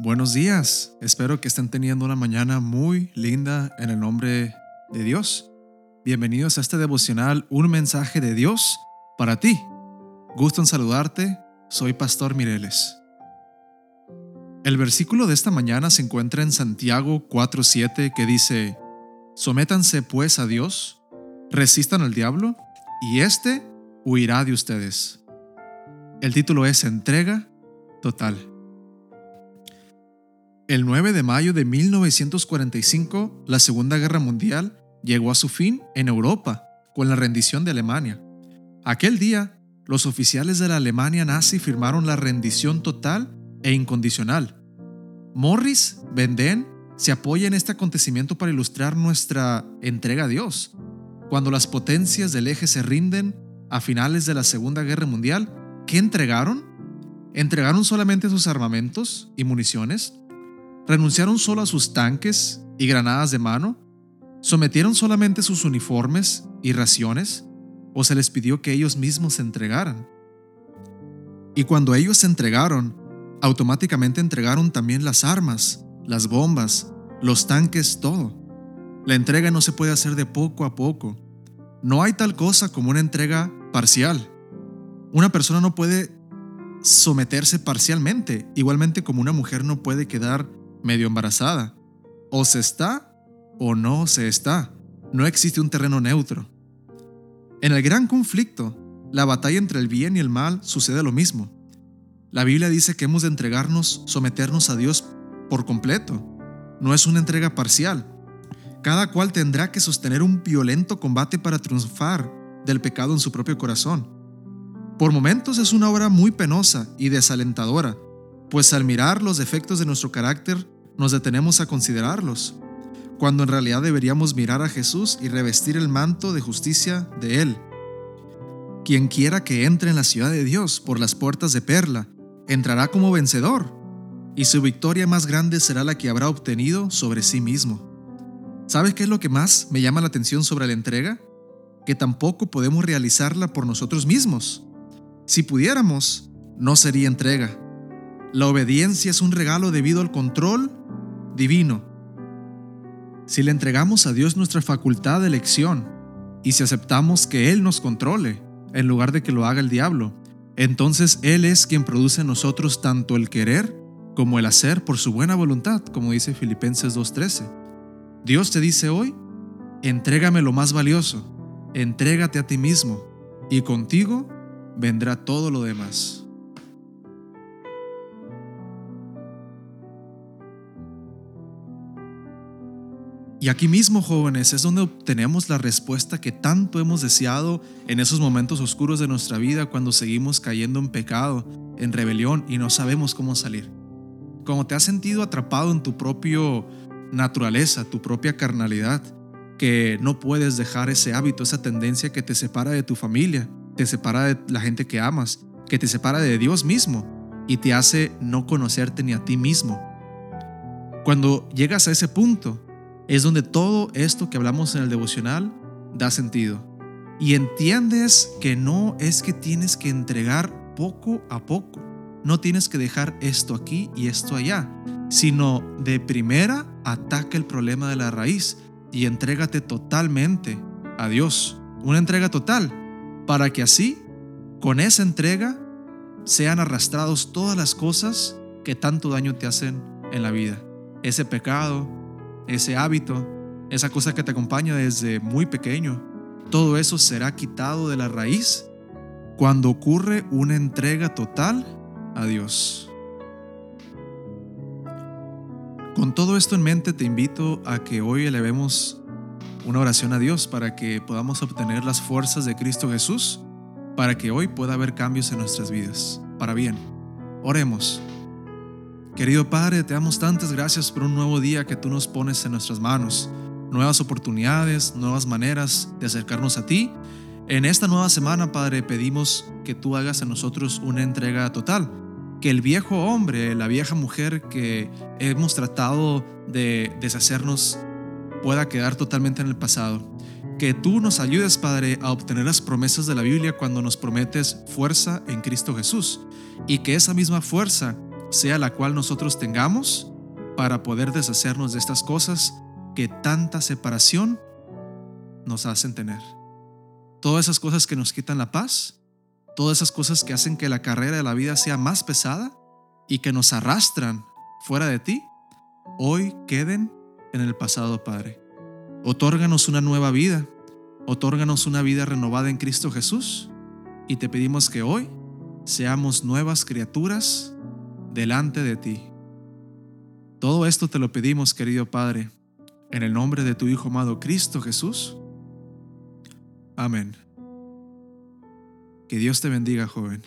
Buenos días, espero que estén teniendo una mañana muy linda en el nombre de Dios. Bienvenidos a este devocional, un mensaje de Dios para ti. Gusto en saludarte, soy Pastor Mireles. El versículo de esta mañana se encuentra en Santiago 4:7 que dice, Sométanse pues a Dios, resistan al diablo, y éste huirá de ustedes. El título es Entrega total. El 9 de mayo de 1945, la Segunda Guerra Mundial llegó a su fin en Europa con la rendición de Alemania. Aquel día, los oficiales de la Alemania nazi firmaron la rendición total e incondicional. Morris Benden se apoya en este acontecimiento para ilustrar nuestra entrega a Dios. Cuando las potencias del eje se rinden a finales de la Segunda Guerra Mundial, ¿qué entregaron? ¿Entregaron solamente sus armamentos y municiones? ¿Renunciaron solo a sus tanques y granadas de mano? ¿Sometieron solamente sus uniformes y raciones? ¿O se les pidió que ellos mismos se entregaran? Y cuando ellos se entregaron, automáticamente entregaron también las armas, las bombas, los tanques, todo. La entrega no se puede hacer de poco a poco. No hay tal cosa como una entrega parcial. Una persona no puede someterse parcialmente, igualmente como una mujer no puede quedar medio embarazada. O se está o no se está. No existe un terreno neutro. En el gran conflicto, la batalla entre el bien y el mal sucede lo mismo. La Biblia dice que hemos de entregarnos, someternos a Dios por completo. No es una entrega parcial. Cada cual tendrá que sostener un violento combate para triunfar del pecado en su propio corazón. Por momentos es una obra muy penosa y desalentadora, pues al mirar los defectos de nuestro carácter nos detenemos a considerarlos, cuando en realidad deberíamos mirar a Jesús y revestir el manto de justicia de Él. Quien quiera que entre en la ciudad de Dios por las puertas de perla, entrará como vencedor, y su victoria más grande será la que habrá obtenido sobre sí mismo. ¿Sabes qué es lo que más me llama la atención sobre la entrega? Que tampoco podemos realizarla por nosotros mismos. Si pudiéramos, no sería entrega, la obediencia es un regalo debido al control divino. Si le entregamos a Dios nuestra facultad de elección y si aceptamos que Él nos controle en lugar de que lo haga el diablo, entonces Él es quien produce en nosotros tanto el querer como el hacer por su buena voluntad, como dice Filipenses 2.13. Dios te dice hoy, entrégame lo más valioso, entrégate a ti mismo, y contigo vendrá todo lo demás. Y aquí mismo, jóvenes, es donde obtenemos la respuesta que tanto hemos deseado en esos momentos oscuros de nuestra vida cuando seguimos cayendo en pecado, en rebelión y no sabemos cómo salir. Como te has sentido atrapado en tu propia naturaleza, tu propia carnalidad, que no puedes dejar ese hábito, esa tendencia que te separa de tu familia, te separa de la gente que amas, que te separa de Dios mismo y te hace no conocerte ni a ti mismo. Cuando llegas a ese punto, es donde todo esto que hablamos en el devocional da sentido. Y entiendes que no es que tienes que entregar poco a poco. No tienes que dejar esto aquí y esto allá, sino de primera ataca el problema de la raíz y entrégate totalmente a Dios. Una entrega total, para que así, con esa entrega, sean arrastrados todas las cosas que tanto daño te hacen en la vida. Ese pecado, ese hábito, esa cosa que te acompaña desde muy pequeño, todo eso será quitado de la raíz cuando ocurre una entrega total a Dios. Con todo esto en mente te invito a que hoy elevemos una oración a Dios para que podamos obtener las fuerzas de Cristo Jesús, para que hoy pueda haber cambios en nuestras vidas, para bien. Oremos. Querido Padre, te damos tantas gracias por un nuevo día que tú nos pones en nuestras manos, nuevas oportunidades, nuevas maneras de acercarnos a ti. En esta nueva semana, Padre, pedimos que tú hagas en nosotros una entrega total, que el viejo hombre, la vieja mujer que hemos tratado de deshacernos pueda quedar totalmente en el pasado. Que tú nos ayudes, Padre, a obtener las promesas de la Biblia cuando nos prometes fuerza en Cristo Jesús y que esa misma fuerza sea la cual nosotros tengamos para poder deshacernos de estas cosas que tanta separación nos hacen tener. Todas esas cosas que nos quitan la paz, todas esas cosas que hacen que la carrera de la vida sea más pesada y que nos arrastran fuera de ti, hoy queden en el pasado, Padre. Otórganos una nueva vida, otórganos una vida renovada en Cristo Jesús y te pedimos que hoy seamos nuevas criaturas delante de ti. Todo esto te lo pedimos, querido Padre, en el nombre de tu Hijo amado Cristo Jesús. Amén. Que Dios te bendiga, joven.